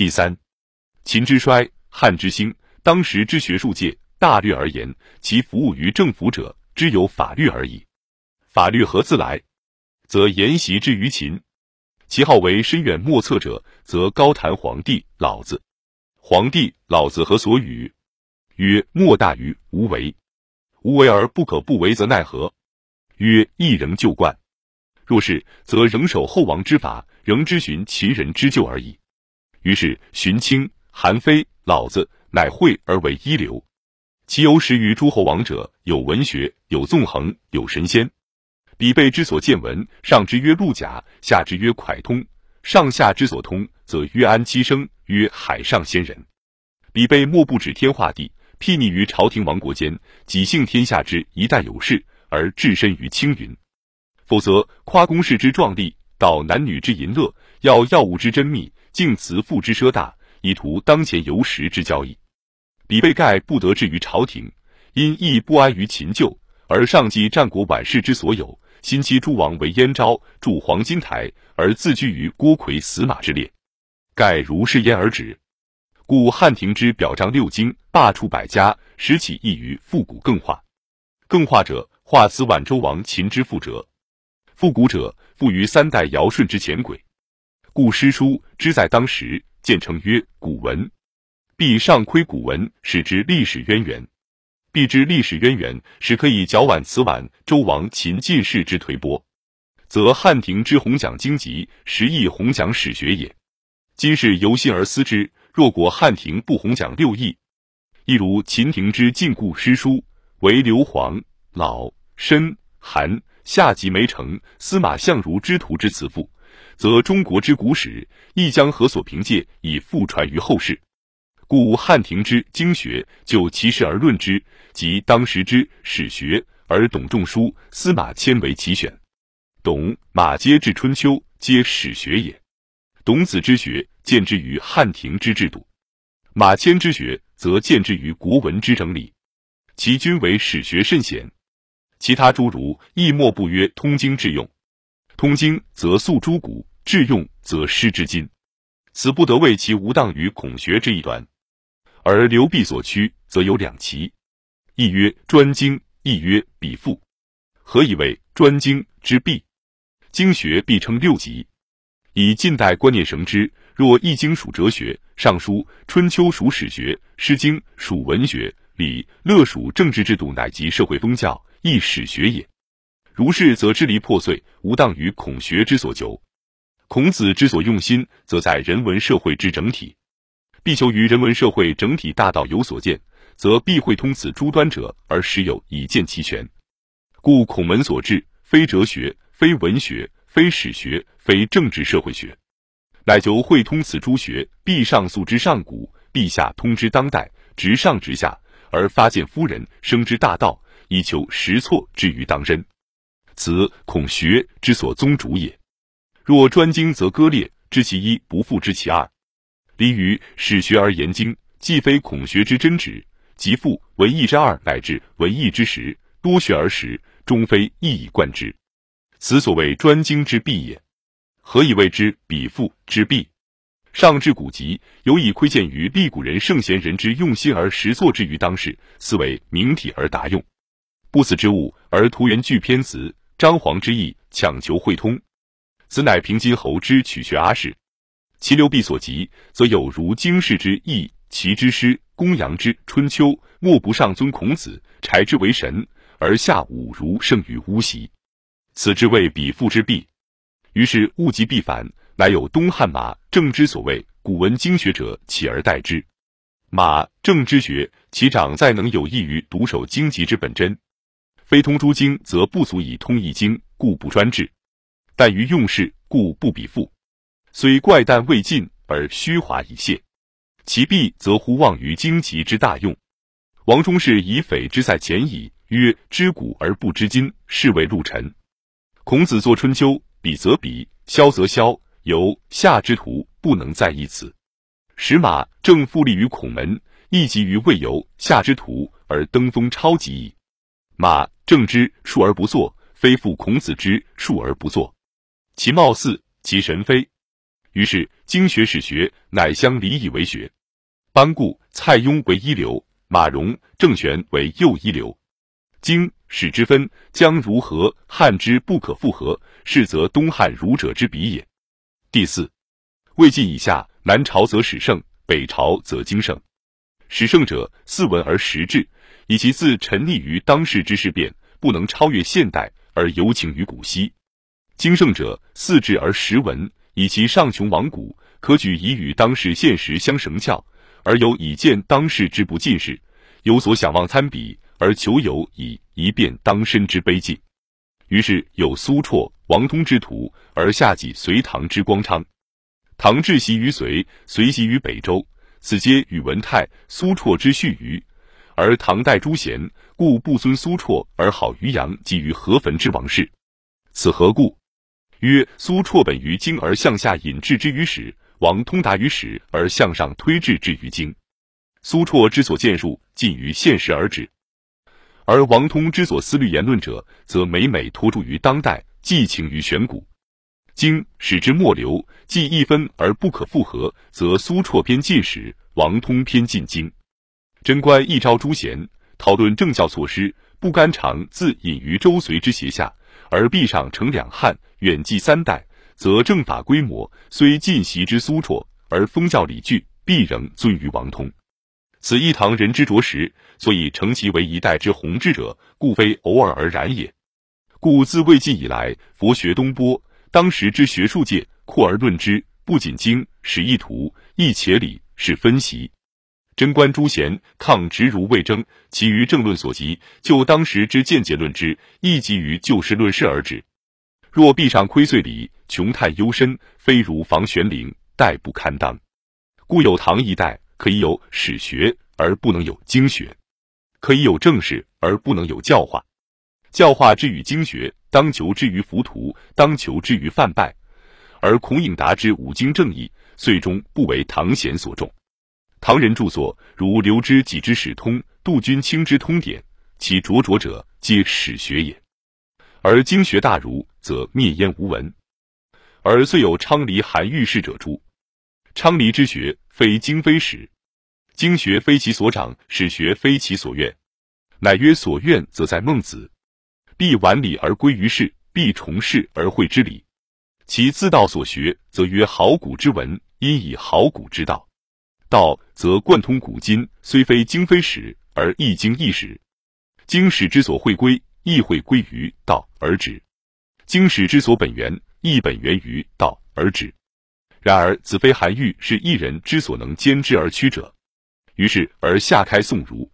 第三，秦之衰，汉之兴。当时之学术界，大略而言，其服务于政府者，只有法律而已。法律何自来？则沿袭之于秦。其号为深远莫测者，则高谈皇帝、老子。皇帝、老子何所语？曰：莫大于无为。无为而不可不为，则奈何？曰：一仍旧惯。若是，则仍守后王之法，仍知循秦人之旧而已。于是，荀卿、韩非、老子乃会而为一流。其由始于诸侯王者，有文学，有纵横，有神仙。彼辈之所见闻，上之曰陆贾，下之曰蒯通。上下之所通，则曰安七生，曰海上仙人。彼辈莫不指天画地，睥睨于朝廷王国间，己幸天下之一代有事，而置身于青云。否则，夸公室之壮丽，道男女之淫乐，要药物之珍秘，敬辞赋之奢大，以图当前游时之交易。彼被盖不得志于朝廷，因亦不安于秦旧，而上继战国晚世之所有。新期诸王为燕昭筑黄金台，而自居于郭魁死马之列，盖如是焉而止。故汉廷之表彰六经，罢黜百家，始起异于复古更化。更化者，化此晚周王秦之覆辙；复古者，复于三代尧舜之前轨。故诗书之在当时，渐称曰古文。必上窥古文，使之历史渊源。必知历史渊源，使可以矫挽此晚周王秦晋世之颓波，则汉廷之弘讲经籍，实亦弘讲史学也。今世由心而思之，若果汉廷不弘讲六艺，亦如秦廷之禁锢诗书，为刘皇、老、申、韩、夏及梅城、司马相如之徒之词赋，则中国之古史亦将何所凭借以复传于后世？故汉廷之经学，就其事而论之，即当时之史学，而董仲舒、司马迁为其选。董、马皆治春秋，皆史学也。董子之学，见之于汉廷之制度；马迁之学，则见之于国文之整理。其均为史学甚显。其他诸儒亦莫不曰通经致用。通经则诉诸古，致用则失之今。此不得谓其无当于孔学之一端。而刘弼所趋，则有两奇，一曰专精，一曰笔赋。何以为专精之弊？经学必称六级，以近代观念绳之。若易经属哲学，尚书、春秋属史学，诗经属文学，礼乐属政治制度，乃及社会风教，亦史学也。如是，则支离破碎，无当于孔学之所求。孔子之所用心，则在人文社会之整体。必求于人文社会整体大道有所见，则必会通此诸端者，而时有以见其全。故孔门所至，非哲学，非文学，非史学，非政治社会学，乃求会通此诸学，必上溯之上古，必下通之当代，直上直下，而发现夫人生之大道，以求实错之于当真。此孔学之所宗主也。若专精则割裂，知其一不复知其二。离于史学而言经，既非孔学之真旨；即复文艺之二乃至文艺之时，多学而时，终非一以贯之。此所谓专精之弊也。何以谓之笔赋之弊？上至古籍，尤以窥见于历古人圣贤人之用心而实作之于当世，思为明体而达用。不死之物而图源具偏辞，张皇之意，强求会通，此乃平津侯之取学阿氏。其流弊所及，则有如经世之义，齐之诗，公羊之春秋，莫不上尊孔子，柴之为神，而下侮儒胜于巫习。此之谓彼父之弊。于是物极必反，乃有东汉马正之所谓古文经学者，起而代之。马正之学，其长在能有益于独守经籍之本真，非通诸经，则不足以通一经，故不专制；但于用事，故不比父。虽怪诞未尽，而虚华已泄，其弊则乎忘于荆棘之大用。王充是以匪之在前矣，曰知古而不知今，是谓陆沉。孔子作春秋，比则比，萧则萧，由夏之徒不能在一此。使马正复立于孔门，亦及于未由夏之徒而登峰超级矣。马正之述而不作，非复孔子之述而不作。其貌似，其神非。于是经学史学乃相离以为学。班固、蔡邕为一流，马融、郑玄为又一流。经史之分，将如何汉之不可复合，是则东汉儒者之比也。第四，魏晋以下，南朝则史圣，北朝则经圣。史圣者，四文而实志，以其自沉溺于当世之事变，不能超越现代而游情于古稀；经盛者，四治而十文，以其上穷王古，可举以与当世现实相绳翘。而有以见当世之不尽事，有所想望参比，而求有以一变当身之卑近。于是有苏绰、王通之徒，而下己隋唐之光昌。唐至习于隋，隋习于北周，此皆宇文泰、苏绰之序余。而唐代诸贤，故不尊苏绰，而好于阳及于河汾之王室。此何故？曰：苏绰本于经而向下引至之于史。王通达于史而向上推至之于经，苏绰之所见述尽于现实而止；而王通之所思虑言论者，则每每托住于当代，寄情于玄古。经史之末流，既一分而不可复合，则苏绰偏近史，王通偏近经。贞观一朝诸贤讨论政教措施，不甘常自隐于周隋之胁下，而壁上承两汉，远继三代。则政法规模虽尽习之苏绰，而风教礼具必仍尊于王通。此一唐人之着实，所以成其为一代之弘志者，故非偶尔而然也。故自魏晋以来，佛学东播，当时之学术界扩而论之，不仅经史一图，亦且理是分析。贞观诸贤抗直如未争，其余政论所及，就当时之见解论之，亦基于就事论事而止。若壁上窥碎理，穷太幽深，非如房玄龄，殆不堪当。故有唐一代可以有史学，而不能有经学；可以有政事，而不能有教化。教化之与经学，当求之于浮屠，当求之于泛拜。而孔颖达之五经正义，最终不为唐贤所重。唐人著作如刘知几之史通，杜君清之通典，其灼灼者皆史学也。而经学大儒，则灭焉无闻。而遂有昌黎韩愈士者诸，昌黎之学非经非史，经学非其所长，史学非其所愿，乃曰所愿，则在孟子，必顽礼而归于世，必从事而会之理。其自道所学，则曰好古之文，因以好古之道。道则贯通古今，虽非经非史，而亦经亦史。经史之所会归。亦会归于道而止，经史之所本源，亦本源于道而止。然而子非韩愈是一人之所能兼之而屈者，于是而下开宋儒。